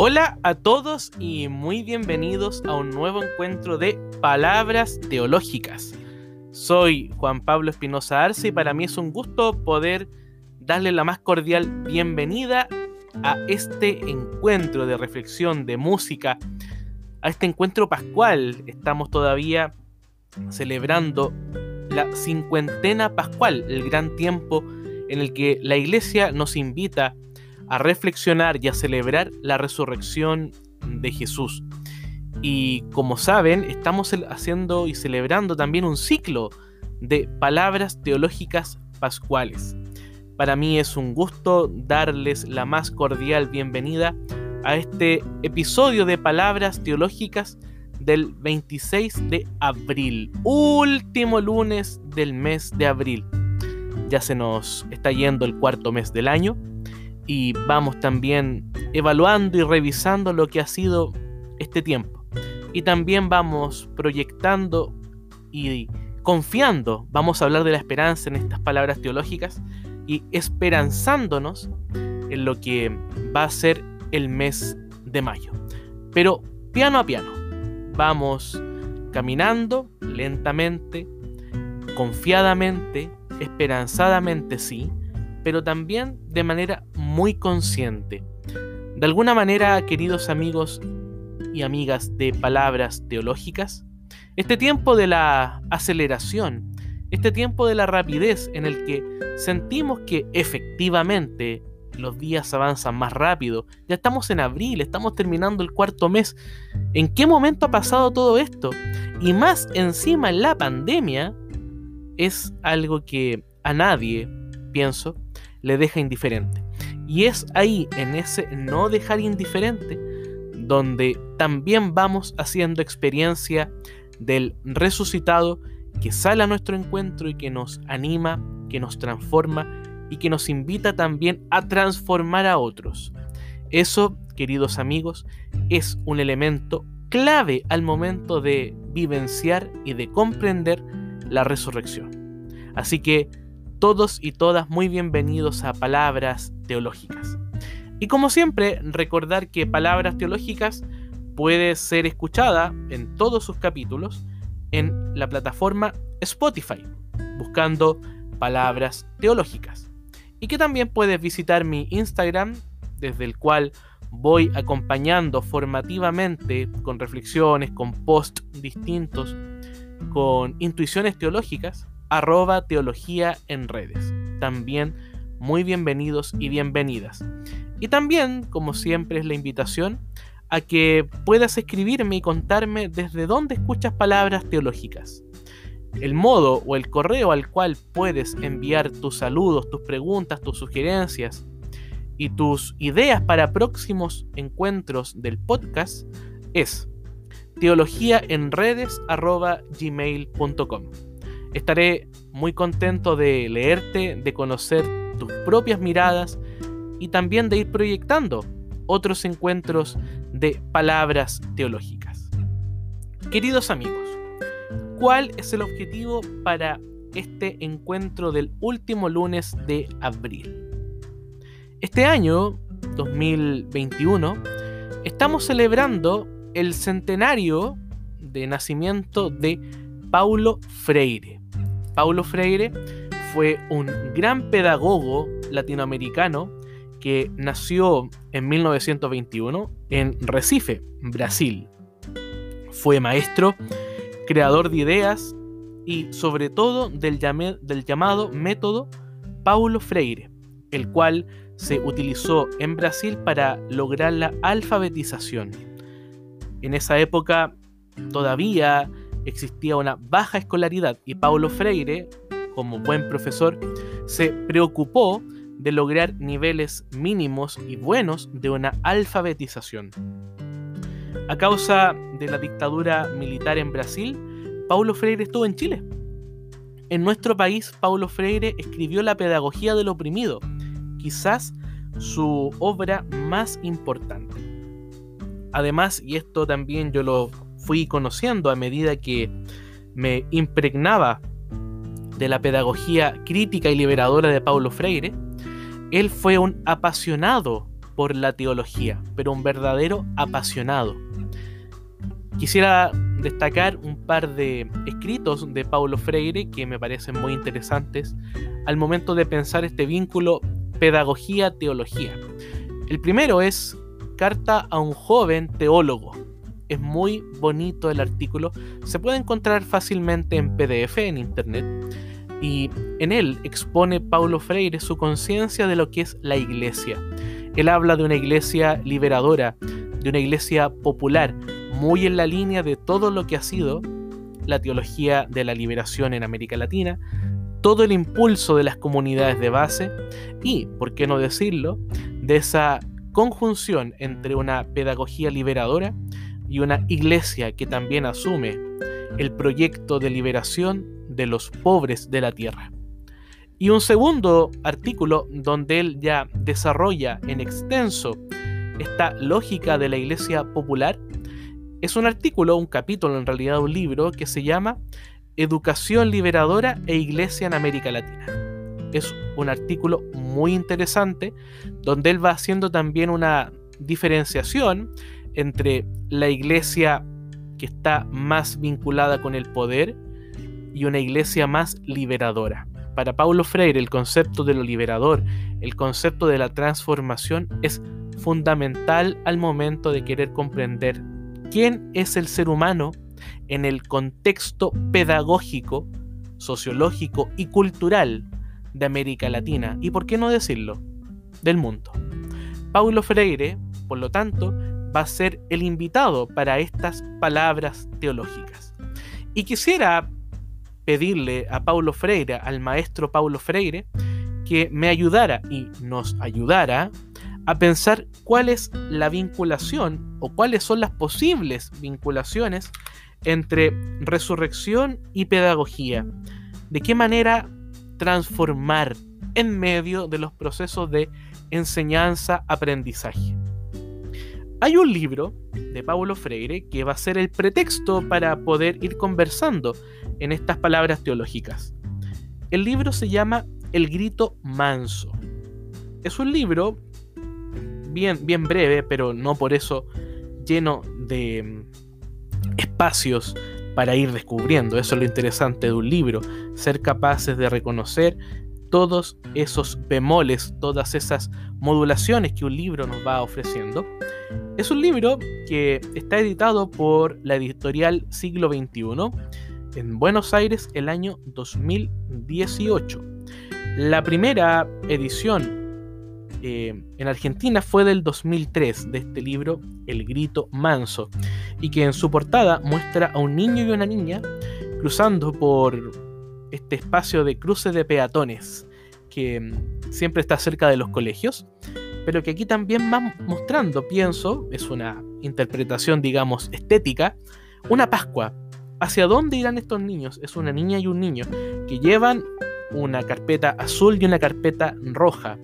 Hola a todos y muy bienvenidos a un nuevo encuentro de Palabras Teológicas. Soy Juan Pablo Espinosa Arce y para mí es un gusto poder darle la más cordial bienvenida a este encuentro de reflexión, de música, a este encuentro pascual. Estamos todavía celebrando la cincuentena pascual, el gran tiempo en el que la iglesia nos invita a reflexionar y a celebrar la resurrección de Jesús. Y como saben, estamos haciendo y celebrando también un ciclo de palabras teológicas pascuales. Para mí es un gusto darles la más cordial bienvenida a este episodio de palabras teológicas del 26 de abril, último lunes del mes de abril. Ya se nos está yendo el cuarto mes del año y vamos también evaluando y revisando lo que ha sido este tiempo. Y también vamos proyectando y confiando, vamos a hablar de la esperanza en estas palabras teológicas y esperanzándonos en lo que va a ser el mes de mayo. Pero piano a piano, vamos caminando lentamente, confiadamente, esperanzadamente sí, pero también de manera muy consciente. De alguna manera, queridos amigos y amigas de palabras teológicas, este tiempo de la aceleración, este tiempo de la rapidez en el que sentimos que efectivamente los días avanzan más rápido, ya estamos en abril, estamos terminando el cuarto mes, ¿en qué momento ha pasado todo esto? Y más encima en la pandemia, es algo que a nadie, pienso, le deja indiferente. Y es ahí, en ese no dejar indiferente, donde también vamos haciendo experiencia del resucitado que sale a nuestro encuentro y que nos anima, que nos transforma y que nos invita también a transformar a otros. Eso, queridos amigos, es un elemento clave al momento de vivenciar y de comprender la resurrección. Así que todos y todas muy bienvenidos a Palabras Teológicas. Y como siempre, recordar que Palabras Teológicas puede ser escuchada en todos sus capítulos en la plataforma Spotify, buscando Palabras Teológicas. Y que también puedes visitar mi Instagram, desde el cual voy acompañando formativamente con reflexiones, con posts distintos, con intuiciones teológicas arroba teología en redes. También muy bienvenidos y bienvenidas. Y también, como siempre, es la invitación a que puedas escribirme y contarme desde dónde escuchas palabras teológicas. El modo o el correo al cual puedes enviar tus saludos, tus preguntas, tus sugerencias y tus ideas para próximos encuentros del podcast es teologíaenredes.gmail.com Estaré muy contento de leerte, de conocer tus propias miradas y también de ir proyectando otros encuentros de palabras teológicas. Queridos amigos, ¿cuál es el objetivo para este encuentro del último lunes de abril? Este año, 2021, estamos celebrando el centenario de nacimiento de Paulo Freire. Paulo Freire fue un gran pedagogo latinoamericano que nació en 1921 en Recife, Brasil. Fue maestro, creador de ideas y sobre todo del, del llamado método Paulo Freire, el cual se utilizó en Brasil para lograr la alfabetización. En esa época todavía existía una baja escolaridad y Paulo Freire, como buen profesor, se preocupó de lograr niveles mínimos y buenos de una alfabetización. A causa de la dictadura militar en Brasil, Paulo Freire estuvo en Chile. En nuestro país, Paulo Freire escribió La Pedagogía del Oprimido, quizás su obra más importante. Además, y esto también yo lo fui conociendo a medida que me impregnaba de la pedagogía crítica y liberadora de Paulo Freire, él fue un apasionado por la teología, pero un verdadero apasionado. Quisiera destacar un par de escritos de Paulo Freire que me parecen muy interesantes al momento de pensar este vínculo pedagogía-teología. El primero es Carta a un joven teólogo. Es muy bonito el artículo, se puede encontrar fácilmente en PDF en internet y en él expone Paulo Freire su conciencia de lo que es la iglesia. Él habla de una iglesia liberadora, de una iglesia popular, muy en la línea de todo lo que ha sido la teología de la liberación en América Latina, todo el impulso de las comunidades de base y, por qué no decirlo, de esa conjunción entre una pedagogía liberadora y una iglesia que también asume el proyecto de liberación de los pobres de la tierra. Y un segundo artículo donde él ya desarrolla en extenso esta lógica de la iglesia popular es un artículo, un capítulo en realidad, un libro que se llama Educación Liberadora e Iglesia en América Latina. Es un artículo muy interesante donde él va haciendo también una diferenciación entre la iglesia que está más vinculada con el poder y una iglesia más liberadora. Para Paulo Freire el concepto de lo liberador, el concepto de la transformación es fundamental al momento de querer comprender quién es el ser humano en el contexto pedagógico, sociológico y cultural de América Latina y, por qué no decirlo, del mundo. Paulo Freire, por lo tanto, va a ser el invitado para estas palabras teológicas. Y quisiera pedirle a Paulo Freire, al maestro Paulo Freire, que me ayudara y nos ayudara a pensar cuál es la vinculación o cuáles son las posibles vinculaciones entre resurrección y pedagogía. De qué manera transformar en medio de los procesos de enseñanza-aprendizaje. Hay un libro de Paulo Freire que va a ser el pretexto para poder ir conversando en estas palabras teológicas. El libro se llama El grito manso. Es un libro bien, bien breve, pero no por eso lleno de mm, espacios para ir descubriendo. Eso es lo interesante de un libro, ser capaces de reconocer todos esos bemoles, todas esas modulaciones que un libro nos va ofreciendo. Es un libro que está editado por la editorial Siglo XXI en Buenos Aires el año 2018. La primera edición eh, en Argentina fue del 2003 de este libro El Grito Manso y que en su portada muestra a un niño y una niña cruzando por este espacio de cruce de peatones que mm, siempre está cerca de los colegios, pero que aquí también va mostrando, pienso, es una interpretación, digamos, estética, una Pascua. ¿Hacia dónde irán estos niños? Es una niña y un niño que llevan una carpeta azul y una carpeta roja.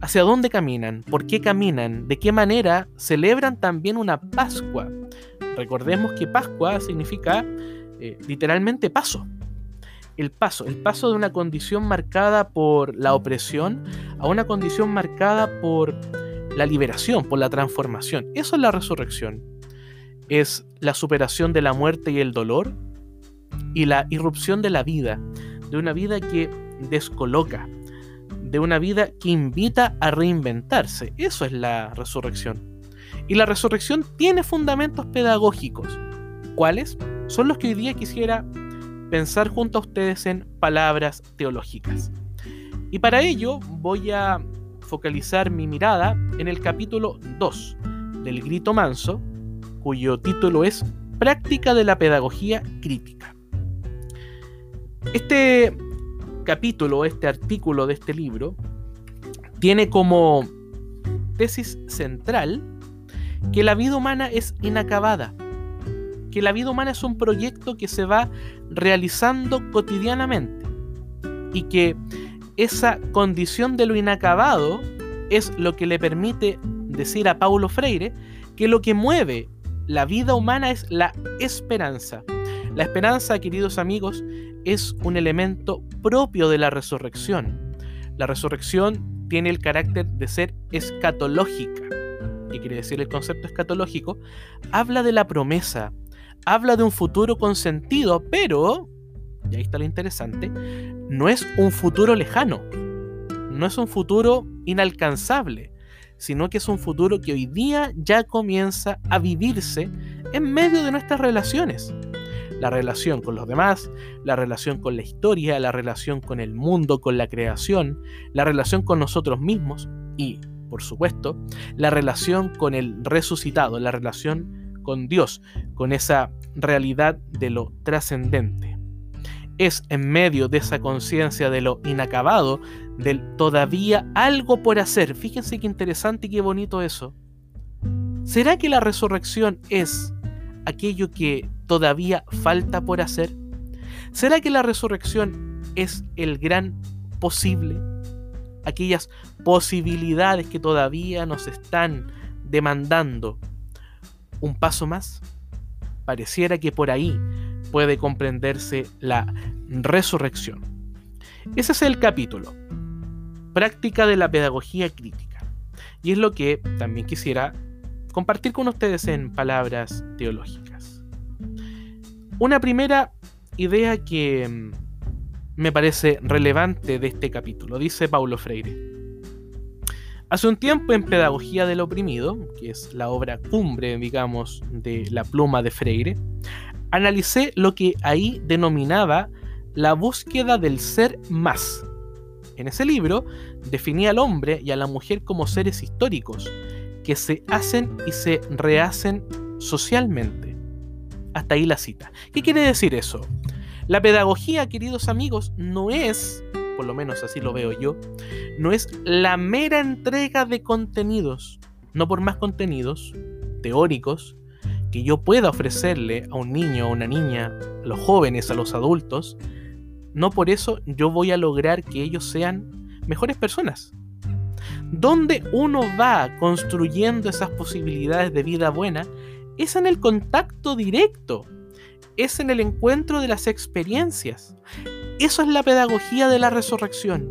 ¿Hacia dónde caminan? ¿Por qué caminan? ¿De qué manera celebran también una Pascua? Recordemos que Pascua significa eh, literalmente paso el paso, el paso de una condición marcada por la opresión a una condición marcada por la liberación, por la transformación. Eso es la resurrección. Es la superación de la muerte y el dolor y la irrupción de la vida, de una vida que descoloca, de una vida que invita a reinventarse. Eso es la resurrección. Y la resurrección tiene fundamentos pedagógicos. ¿Cuáles? Son los que hoy día quisiera pensar junto a ustedes en palabras teológicas. Y para ello voy a focalizar mi mirada en el capítulo 2 del Grito Manso, cuyo título es Práctica de la Pedagogía Crítica. Este capítulo, este artículo de este libro, tiene como tesis central que la vida humana es inacabada que la vida humana es un proyecto que se va realizando cotidianamente y que esa condición de lo inacabado es lo que le permite decir a Paulo Freire que lo que mueve la vida humana es la esperanza. La esperanza, queridos amigos, es un elemento propio de la resurrección. La resurrección tiene el carácter de ser escatológica. ¿Qué quiere decir el concepto escatológico? Habla de la promesa, habla de un futuro con sentido, pero, y ahí está lo interesante, no es un futuro lejano, no es un futuro inalcanzable, sino que es un futuro que hoy día ya comienza a vivirse en medio de nuestras relaciones. La relación con los demás, la relación con la historia, la relación con el mundo, con la creación, la relación con nosotros mismos y, por supuesto, la relación con el resucitado, la relación con Dios, con esa realidad de lo trascendente. Es en medio de esa conciencia de lo inacabado, del todavía algo por hacer. Fíjense qué interesante y qué bonito eso. ¿Será que la resurrección es aquello que todavía falta por hacer? ¿Será que la resurrección es el gran posible? Aquellas posibilidades que todavía nos están demandando un paso más. Pareciera que por ahí puede comprenderse la resurrección. Ese es el capítulo. Práctica de la pedagogía crítica. Y es lo que también quisiera compartir con ustedes en palabras teológicas. Una primera idea que mm, me parece relevante de este capítulo, dice Paulo Freire. Hace un tiempo en Pedagogía del Oprimido, que es la obra cumbre, digamos, de la pluma de Freire, analicé lo que ahí denominaba la búsqueda del ser más. En ese libro definía al hombre y a la mujer como seres históricos, que se hacen y se rehacen socialmente. Hasta ahí la cita. ¿Qué quiere decir eso? La pedagogía, queridos amigos, no es, por lo menos así lo veo yo, no es la mera entrega de contenidos, no por más contenidos teóricos que yo pueda ofrecerle a un niño, a una niña, a los jóvenes, a los adultos, no por eso yo voy a lograr que ellos sean mejores personas. Donde uno va construyendo esas posibilidades de vida buena es en el contacto directo, es en el encuentro de las experiencias. Eso es la pedagogía de la resurrección.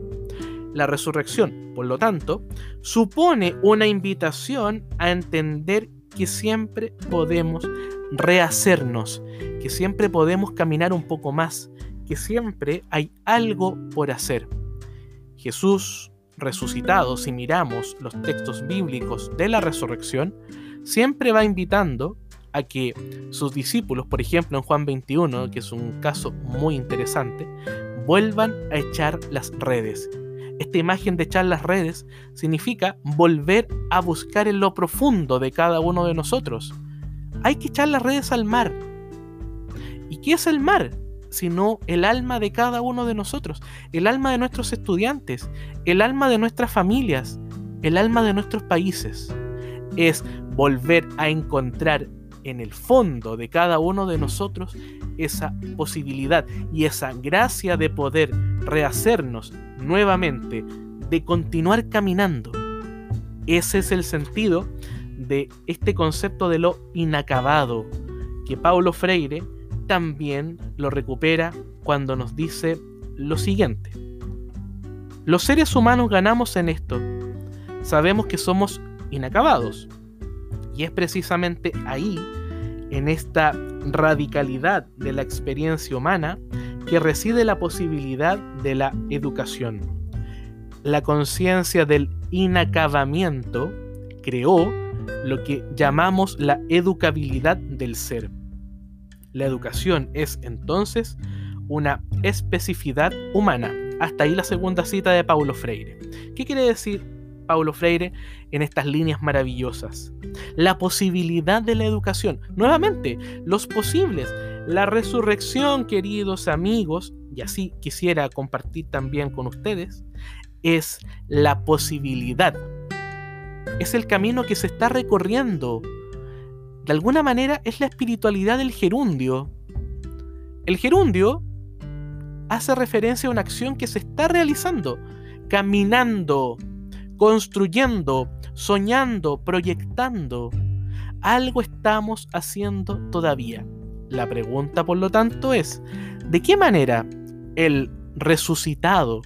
La resurrección, por lo tanto, supone una invitación a entender que siempre podemos rehacernos, que siempre podemos caminar un poco más, que siempre hay algo por hacer. Jesús resucitado, si miramos los textos bíblicos de la resurrección, siempre va invitando a que sus discípulos, por ejemplo en Juan 21, que es un caso muy interesante, vuelvan a echar las redes. Esta imagen de echar las redes significa volver a buscar en lo profundo de cada uno de nosotros. Hay que echar las redes al mar. ¿Y qué es el mar? sino el alma de cada uno de nosotros, el alma de nuestros estudiantes, el alma de nuestras familias, el alma de nuestros países. Es volver a encontrar en el fondo de cada uno de nosotros esa posibilidad y esa gracia de poder rehacernos nuevamente, de continuar caminando. Ese es el sentido de este concepto de lo inacabado que Paulo Freire también lo recupera cuando nos dice lo siguiente. Los seres humanos ganamos en esto. Sabemos que somos inacabados. Y es precisamente ahí, en esta radicalidad de la experiencia humana, que reside la posibilidad de la educación. La conciencia del inacabamiento creó lo que llamamos la educabilidad del ser. La educación es entonces una especificidad humana. Hasta ahí la segunda cita de Paulo Freire. ¿Qué quiere decir Paulo Freire en estas líneas maravillosas? La posibilidad de la educación. Nuevamente, los posibles. La resurrección, queridos amigos, y así quisiera compartir también con ustedes, es la posibilidad. Es el camino que se está recorriendo de alguna manera es la espiritualidad del gerundio. El gerundio hace referencia a una acción que se está realizando, caminando, construyendo, soñando, proyectando. Algo estamos haciendo todavía. La pregunta, por lo tanto, es, ¿de qué manera el resucitado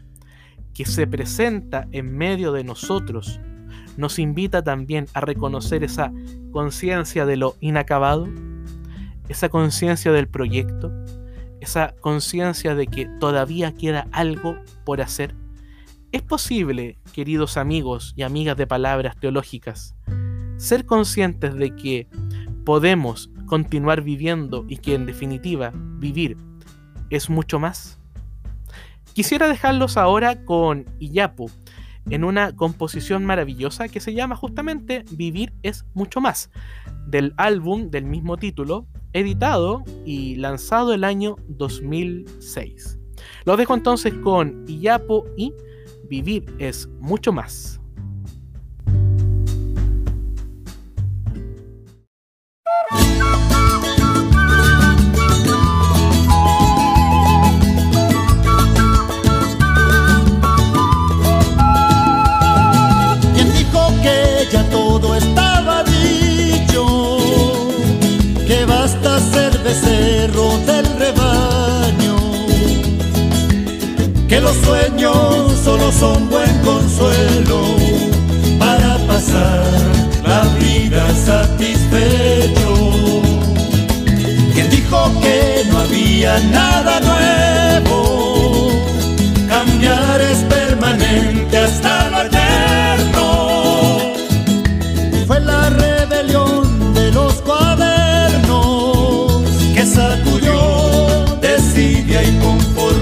que se presenta en medio de nosotros nos invita también a reconocer esa conciencia de lo inacabado, esa conciencia del proyecto, esa conciencia de que todavía queda algo por hacer. Es posible, queridos amigos y amigas de palabras teológicas, ser conscientes de que podemos continuar viviendo y que en definitiva vivir es mucho más. Quisiera dejarlos ahora con Iyapu, en una composición maravillosa que se llama justamente Vivir es mucho más, del álbum del mismo título, editado y lanzado el año 2006. Los dejo entonces con Iyapo y Vivir es mucho más. Los sueños solo son buen consuelo para pasar la vida satisfecho. Quien dijo que no había nada nuevo, cambiar es permanente hasta lo eterno. Fue la rebelión de los cuadernos que sacudió desidia y conformismo.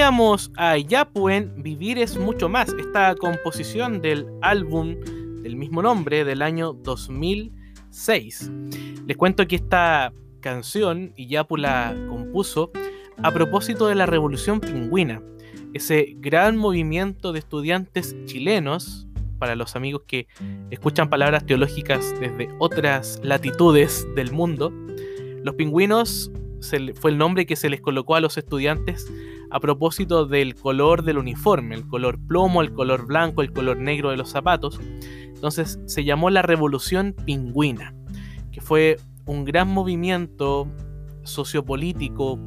Teníamos a Yapu en Vivir es mucho más, esta composición del álbum del mismo nombre del año 2006. Les cuento que esta canción Yapu la compuso a propósito de la Revolución Pingüina, ese gran movimiento de estudiantes chilenos para los amigos que escuchan palabras teológicas desde otras latitudes del mundo, los pingüinos fue el nombre que se les colocó a los estudiantes a propósito del color del uniforme, el color plomo, el color blanco, el color negro de los zapatos. Entonces se llamó la Revolución Pingüina, que fue un gran movimiento sociopolítico,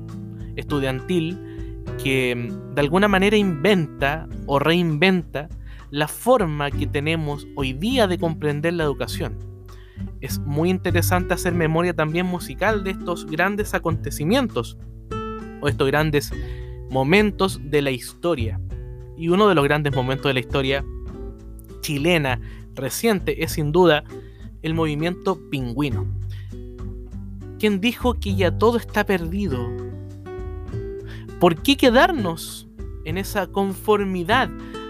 estudiantil, que mm, de alguna manera inventa o reinventa la forma que tenemos hoy día de comprender la educación. Es muy interesante hacer memoria también musical de estos grandes acontecimientos o estos grandes momentos de la historia. Y uno de los grandes momentos de la historia chilena reciente es sin duda el movimiento pingüino. Quien dijo que ya todo está perdido? ¿Por qué quedarnos en esa conformidad?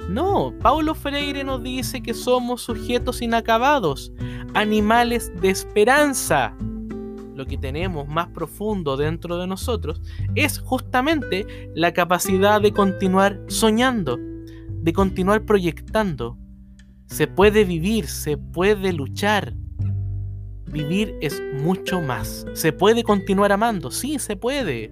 No, Paulo Freire nos dice que somos sujetos inacabados, animales de esperanza. Lo que tenemos más profundo dentro de nosotros es justamente la capacidad de continuar soñando, de continuar proyectando, se puede vivir, se puede luchar. Vivir es mucho más. ¿Se puede continuar amando? Sí, se puede.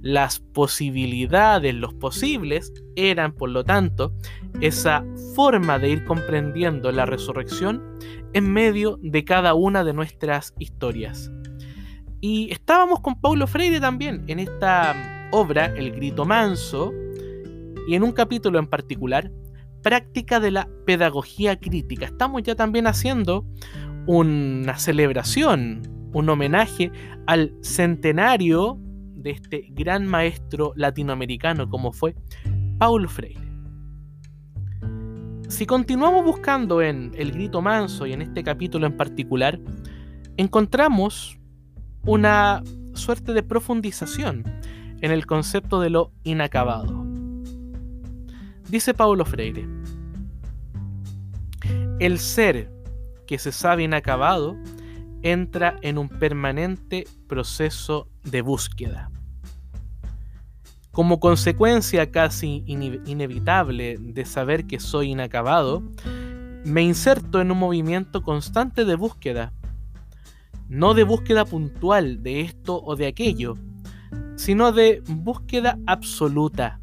Las posibilidades, los posibles, eran, por lo tanto, esa forma de ir comprendiendo la resurrección en medio de cada una de nuestras historias. Y estábamos con Paulo Freire también en esta obra, El Grito Manso, y en un capítulo en particular práctica de la pedagogía crítica. Estamos ya también haciendo una celebración, un homenaje al centenario de este gran maestro latinoamericano como fue Paulo Freire. Si continuamos buscando en El Grito Manso y en este capítulo en particular, encontramos una suerte de profundización en el concepto de lo inacabado. Dice Paulo Freire, el ser que se sabe inacabado entra en un permanente proceso de búsqueda. Como consecuencia casi inevitable de saber que soy inacabado, me inserto en un movimiento constante de búsqueda, no de búsqueda puntual de esto o de aquello, sino de búsqueda absoluta,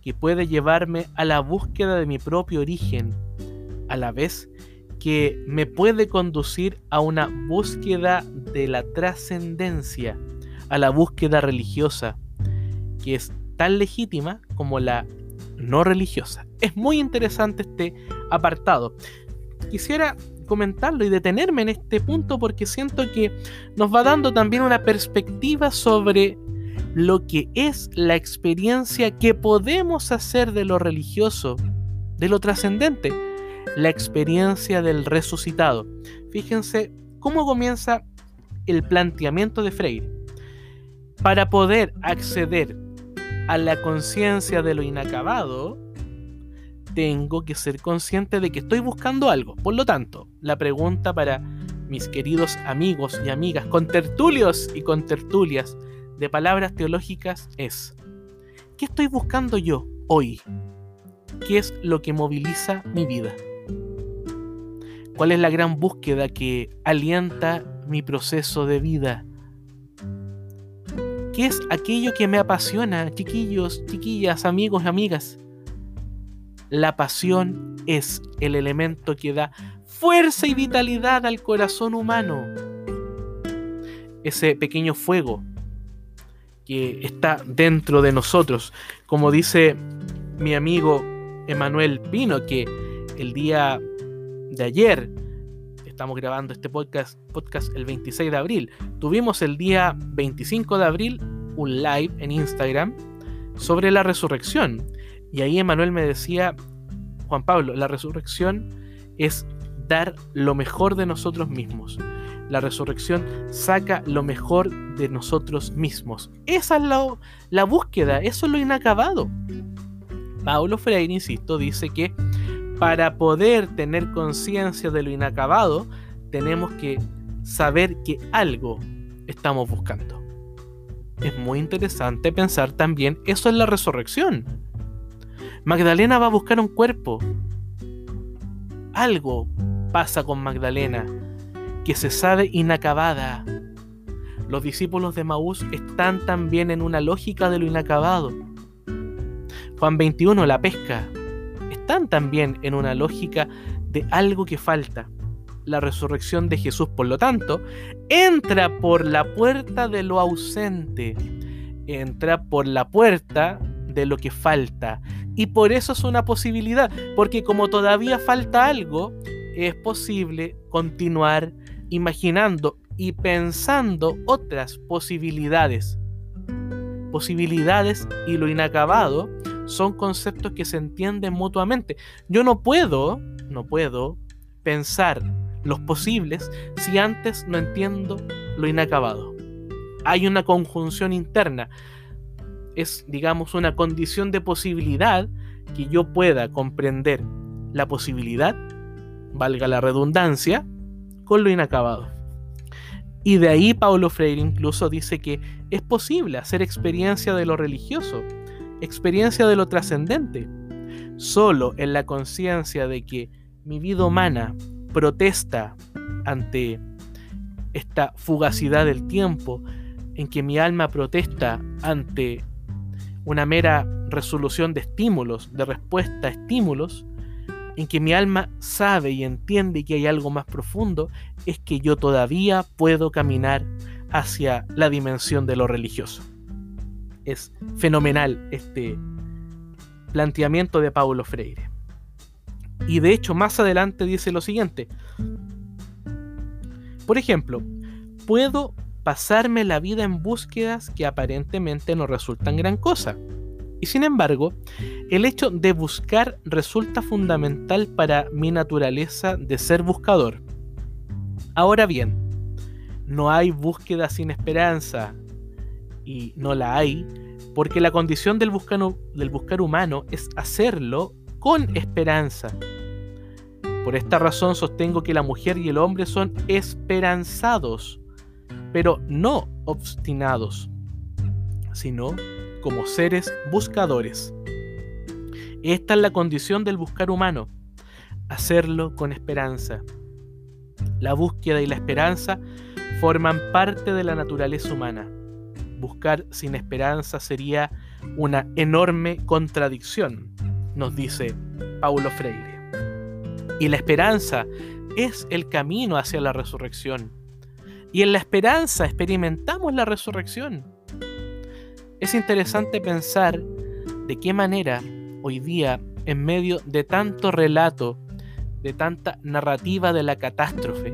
que puede llevarme a la búsqueda de mi propio origen, a la vez que me puede conducir a una búsqueda de la trascendencia, a la búsqueda religiosa, que es tan legítima como la no religiosa. Es muy interesante este apartado. Quisiera comentarlo y detenerme en este punto porque siento que nos va dando también una perspectiva sobre lo que es la experiencia que podemos hacer de lo religioso, de lo trascendente, la experiencia del resucitado. Fíjense cómo comienza el planteamiento de Freire. Para poder acceder a la conciencia de lo inacabado, tengo que ser consciente de que estoy buscando algo. Por lo tanto, la pregunta para mis queridos amigos y amigas, con tertulios y con tertulias, de palabras teológicas es, ¿qué estoy buscando yo hoy? ¿Qué es lo que moviliza mi vida? ¿Cuál es la gran búsqueda que alienta mi proceso de vida? ¿Qué es aquello que me apasiona, chiquillos, chiquillas, amigos, amigas? La pasión es el elemento que da fuerza y vitalidad al corazón humano. Ese pequeño fuego que está dentro de nosotros. Como dice mi amigo Emanuel Pino, que el día de ayer, estamos grabando este podcast, podcast el 26 de abril, tuvimos el día 25 de abril un live en Instagram sobre la resurrección. Y ahí Emanuel me decía, Juan Pablo, la resurrección es dar lo mejor de nosotros mismos la resurrección saca lo mejor de nosotros mismos. Esa es la, la búsqueda, eso es lo inacabado. Paulo Freire, insisto, dice que para poder tener conciencia de lo inacabado, tenemos que saber que algo estamos buscando. Es muy interesante pensar también, eso es la resurrección. Magdalena va a buscar un cuerpo. algo pasa con Magdalena, que se sabe inacabada. Los discípulos de Maús están también en una lógica de lo inacabado. Juan 21, la pesca, están también en una lógica de algo que falta. La resurrección de Jesús, por lo tanto, entra por la puerta de lo ausente, entra por la puerta de lo que falta. Y por eso es una posibilidad, porque como todavía falta algo, es posible continuar imaginando y pensando otras posibilidades. Posibilidades y lo inacabado son conceptos que se entienden mutuamente. Yo no puedo, no puedo pensar los posibles si antes no entiendo lo inacabado. Hay una conjunción interna. Es, digamos, una condición de posibilidad que yo pueda comprender la posibilidad, valga la redundancia, con lo inacabado. Y de ahí Paulo Freire incluso dice que es posible hacer experiencia de lo religioso, experiencia de lo trascendente, solo en la conciencia de que mi vida humana protesta ante esta fugacidad del tiempo, en que mi alma protesta ante una mera resolución de estímulos, de respuesta a estímulos, en que mi alma sabe y entiende que hay algo más profundo, es que yo todavía puedo caminar hacia la dimensión de lo religioso. Es fenomenal este planteamiento de Paulo Freire. Y de hecho más adelante dice lo siguiente. Por ejemplo, puedo pasarme la vida en búsquedas que aparentemente no resultan gran cosa. Y sin embargo, el hecho de buscar resulta fundamental para mi naturaleza de ser buscador. Ahora bien, no hay búsqueda sin esperanza, y no la hay, porque la condición del del buscar humano es hacerlo con esperanza. Por esta razón sostengo que la mujer y el hombre son esperanzados, pero no obstinados, sino como seres buscadores. Esta es la condición del buscar humano, hacerlo con esperanza. La búsqueda y la esperanza forman parte de la naturaleza humana. Buscar sin esperanza sería una enorme contradicción, nos dice Paulo Freire. Y la esperanza es el camino hacia la resurrección. Y en la esperanza experimentamos la resurrección. Es interesante pensar de qué manera hoy día, en medio de tanto relato, de tanta narrativa de la catástrofe,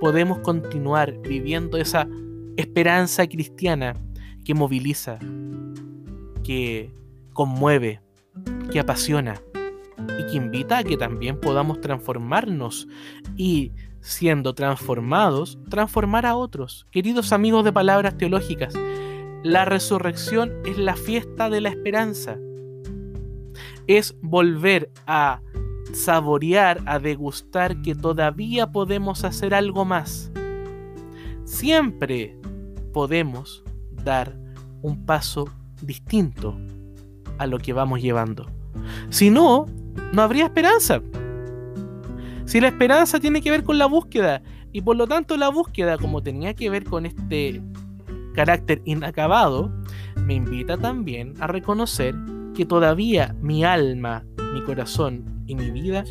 podemos continuar viviendo esa esperanza cristiana que moviliza, que conmueve, que apasiona y que invita a que también podamos transformarnos y siendo transformados, transformar a otros. Queridos amigos de palabras teológicas, la resurrección es la fiesta de la esperanza. Es volver a saborear, a degustar que todavía podemos hacer algo más. Siempre podemos dar un paso distinto a lo que vamos llevando. Si no, no habría esperanza. Si la esperanza tiene que ver con la búsqueda, y por lo tanto la búsqueda, como tenía que ver con este carácter inacabado, me invita también a reconocer que todavía mi alma, mi corazón y mi vida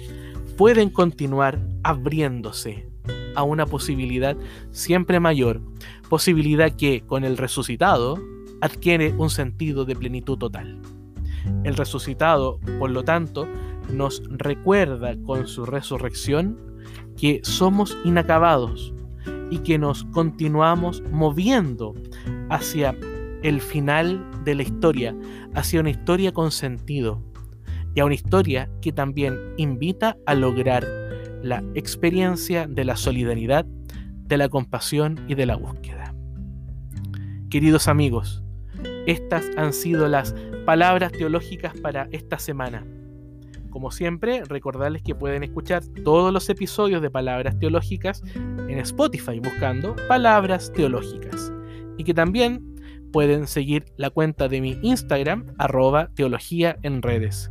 pueden continuar abriéndose a una posibilidad siempre mayor, posibilidad que con el resucitado adquiere un sentido de plenitud total. El resucitado, por lo tanto, nos recuerda con su resurrección que somos inacabados, y que nos continuamos moviendo hacia el final de la historia, hacia una historia con sentido y a una historia que también invita a lograr la experiencia de la solidaridad, de la compasión y de la búsqueda. Queridos amigos, estas han sido las palabras teológicas para esta semana. Como siempre, recordarles que pueden escuchar todos los episodios de Palabras Teológicas en Spotify buscando Palabras Teológicas. Y que también pueden seguir la cuenta de mi Instagram, arroba teología en redes.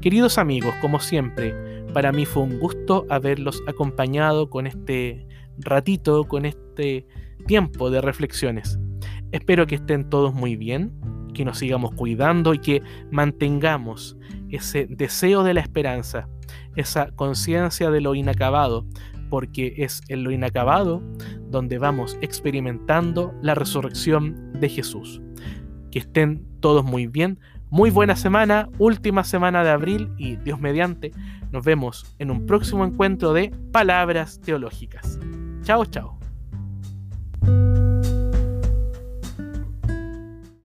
Queridos amigos, como siempre, Para mí fue un gusto haberlos acompañado con este ratito, con este tiempo de reflexiones. Espero que estén todos muy bien, que nos sigamos cuidando y que mantengamos ese deseo de la esperanza, esa conciencia de lo inacabado, porque es en lo inacabado donde vamos experimentando la resurrección de Jesús. Que estén todos muy bien, muy buena semana, última semana de abril y Dios mediante, nos vemos en un próximo encuentro de Palabras Teológicas. Chao, chao.